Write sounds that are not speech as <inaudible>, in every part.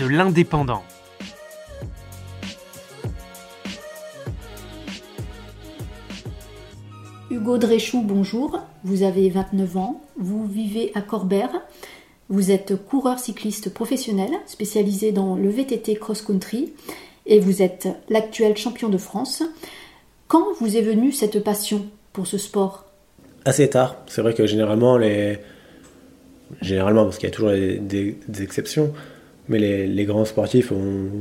de l'Indépendant. Hugo Dréchou, bonjour. Vous avez 29 ans, vous vivez à Corbert. Vous êtes coureur cycliste professionnel spécialisé dans le VTT cross-country et vous êtes l'actuel champion de France. Quand vous est venue cette passion pour ce sport? Assez tard. C'est vrai que généralement, les... généralement parce qu'il y a toujours des, exceptions, mais les, grands sportifs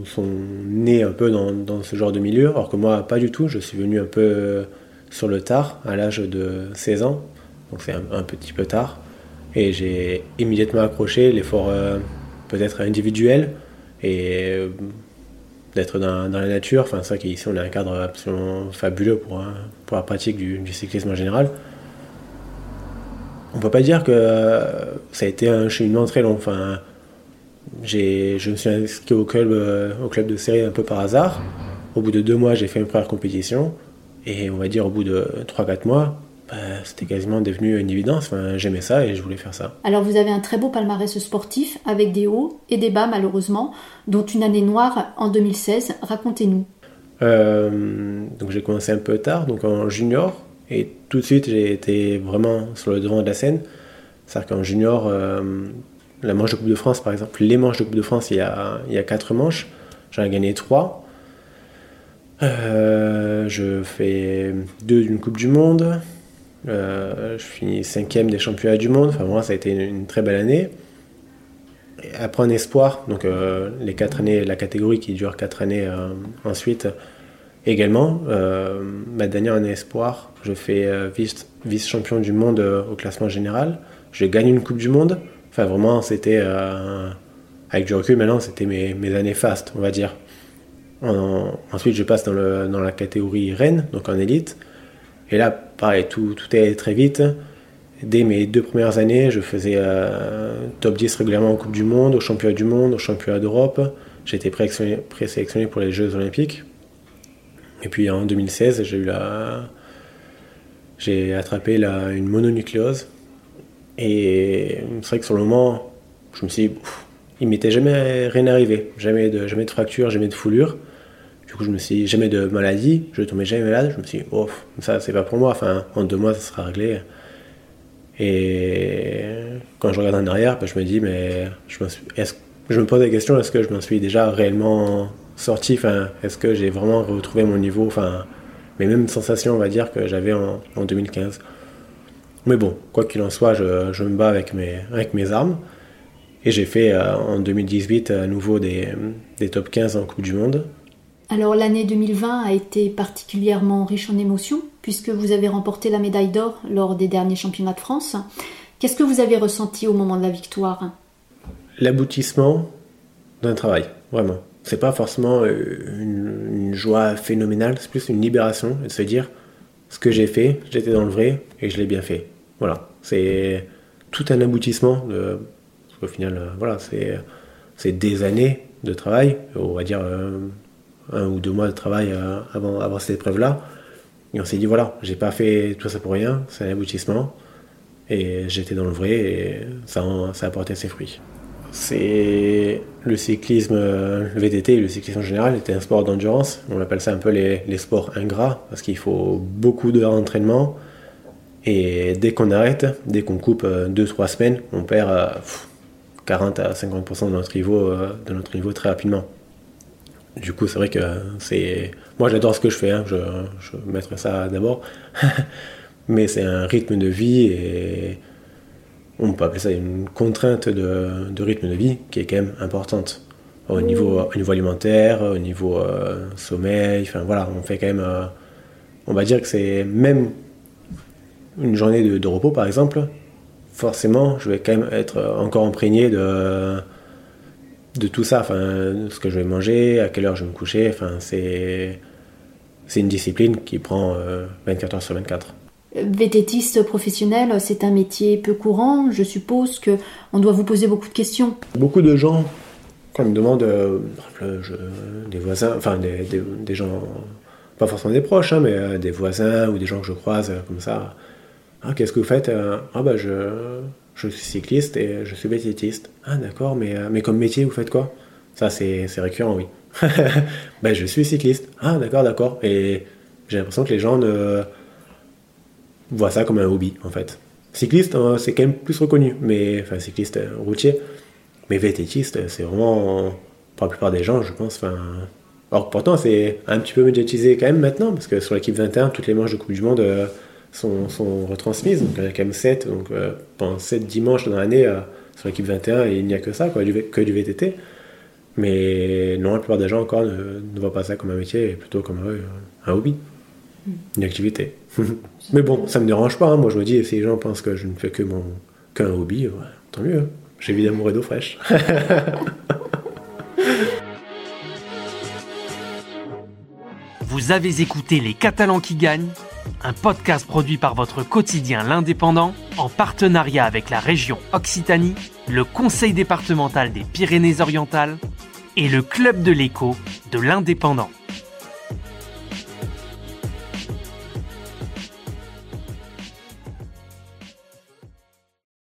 sont nés un peu dans, ce genre de milieu, alors que moi, pas du tout. Je suis venu un peu sur le tard, à l'âge de 16 ans, donc c'est un, petit peu tard. Et j'ai immédiatement accroché l'effort euh, peut-être individuel et euh, d'être dans, la nature. Enfin, c'est vrai qu'ici on a un cadre absolument fabuleux pour, la pratique du, cyclisme en général. On peut pas dire que ça a été un cheminement très long. Je me suis inscrit au club, euh, au club de série un peu par hasard. Au bout de deux mois, j'ai fait une première compétition. Et on va dire au bout de 3-4 mois, bah, c'était quasiment devenu une évidence. Enfin, J'aimais ça et je voulais faire ça. Alors vous avez un très beau palmarès sportif avec des hauts et des bas malheureusement, dont une année noire en 2016. Racontez-nous. Euh, donc j'ai commencé un peu tard, donc en junior, et tout de suite j'ai été vraiment sur le devant de la scène. C'est-à-dire qu'en junior, euh, la manche de Coupe de France par exemple, les manches de Coupe de France, il y a, il y a 4 manches, j'en ai gagné 3. Euh, je fais deux d'une Coupe du Monde. Euh, je finis cinquième des championnats du monde. Enfin, moi, ça a été une, très belle année. après un espoir, donc euh, les quatre années, la catégorie qui dure quatre années ensuite également. ma dernière année espoir, je fais vice, vice, champion du monde au classement général. Je gagne une Coupe du Monde. Enfin, vraiment, c'était avec du recul maintenant, c'était mes, années fastes, on va dire ensuite, je passe dans, le, dans, la catégorie Rennes, donc en élite. Et là, pareil, tout, tout est très vite. Dès mes deux premières années, je faisais euh, top 10 régulièrement en Coupe du Monde, au Championnat du Monde, au Championnat d'Europe. J'étais présélectionné pour les Jeux Olympiques. Et puis en 2016, j'ai eu la... J'ai attrapé la, une mononucléose. Et c'est vrai que sur le moment, je me suis dit, il m'était jamais rien arrivé. Jamais de, jamais de fracture, jamais de foulure. Du coup, je me suis dit, jamais de maladie, je tombais jamais malade. Je me suis dit, oh, ça, c'est pas pour moi. En deux mois, ça sera réglé. Et quand je regarde en arrière, ben, je me dis, mais je me, pose la question, est-ce que je m'en suis déjà réellement sorti? Est-ce que j'ai vraiment retrouvé mon niveau? Mes mêmes sensations, on va dire, que j'avais en, 2015. Mais bon, quoi qu'il en soit, je, je, me bats avec mes, avec mes armes. Et j'ai fait euh, en 2018 à nouveau des, des top 15 en Coupe du Monde. Alors l'année 2020 a été particulièrement riche en émotions puisque vous avez remporté la médaille d'or lors des derniers championnats de France. Qu'est-ce que vous avez ressenti au moment de la victoire? L'aboutissement d'un travail, vraiment. C'est pas forcément euh, une, joie phénoménale, c'est plus une libération de se dire ce que j'ai fait, j'étais dans le vrai et je l'ai bien fait. Voilà, c'est tout un aboutissement. De, au final, euh, voilà, c'est des années de travail, on va dire euh, un ou deux mois de travail euh, avant, cette épreuve-là. Et on s'est dit, voilà, j'ai pas fait tout ça pour rien, c'est un aboutissement. Et j'étais dans le vrai et ça, ça a apporté ses fruits. C'est le cyclisme, le VTT et le cyclisme en général était un sport d'endurance. On appelle ça un peu les, les sports ingrats parce qu'il faut beaucoup d'heures d'entraînement. Et dès qu'on arrête, dès qu'on coupe 2-3 semaines, on perd 40 à 50% de notre niveau, de notre niveau très rapidement. Du coup, c'est vrai que c'est. Moi, j'adore ce que je fais, hein. je, je mettrai ça d'abord. <laughs> Mais c'est un rythme de vie et on peut appeler ça une contrainte de, de, rythme de vie qui est quand même importante. Au niveau, au niveau alimentaire, au niveau euh, sommeil, enfin voilà, on fait quand même. Euh, on va dire que c'est même une journée de, de, repos par exemple, forcément, je vais quand même être encore imprégné de de tout ça, enfin, ce que je vais manger, à quelle heure je vais me coucher, enfin, c'est, c'est une discipline qui prend 24 heures sur 24. Vététiste professionnel, c'est un métier peu courant. Je suppose que on doit vous poser beaucoup de questions. Beaucoup de gens, quand ils me demandent, des voisins, enfin des, gens, pas forcément des proches, hein, mais des voisins ou des gens que je croise comme ça. Ah, qu'est-ce que vous faites Ah, bah, je, je suis cycliste et je suis vététiste. Ah d'accord, mais, euh, mais comme métier, vous faites quoi? Ça, c'est récurrent, oui. <laughs> ben, je suis cycliste. Ah d'accord, d'accord. Et j'ai l'impression que les gens ne voient ça comme un hobby, en fait. Cycliste, hein, c'est quand même plus reconnu, mais enfin cycliste euh, routier. Mais vététiste, c'est vraiment, pour la plupart des gens, je pense, enfin... Alors pourtant, c'est un petit peu médiatisé quand même maintenant, parce que sur l'équipe 21, toutes les manches de Coupe du Monde euh, sont, retransmises. Donc il y a quand même 7, donc euh, pendant 7 dimanches dans l'année euh, sur l'équipe 21, il n'y a que ça, quoi, que du VTT. Mais non, la plupart des gens encore ne, voient pas ça comme un métier, plutôt comme un hobby. Une activité. <laughs> Mais bon, ça me dérange pas. Hein. Moi, je me dis, si les gens pensent que je ne fais que mon qu'un hobby, tant mieux. Hein. J'ai J'ai d'amour et d'eau fraîche. <laughs> Vous avez écouté Les Catalans qui gagnent un podcast produit par votre quotidien L'Indépendant en partenariat avec la région Occitanie, le Conseil départemental des Pyrénées-Orientales et le Club de l'écho de l'Indépendant.